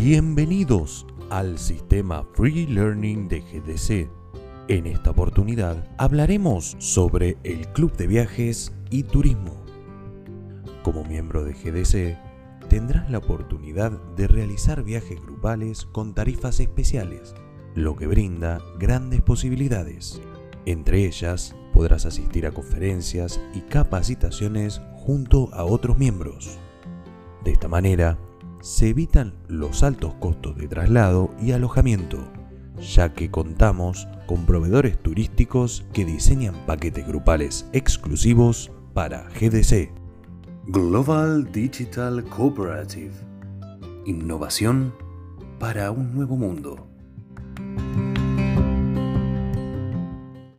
Bienvenidos al sistema Free Learning de GDC. En esta oportunidad hablaremos sobre el Club de Viajes y Turismo. Como miembro de GDC, tendrás la oportunidad de realizar viajes grupales con tarifas especiales, lo que brinda grandes posibilidades. Entre ellas, podrás asistir a conferencias y capacitaciones junto a otros miembros. De esta manera, se evitan los altos costos de traslado y alojamiento, ya que contamos con proveedores turísticos que diseñan paquetes grupales exclusivos para GDC. Global Digital Cooperative. Innovación para un nuevo mundo.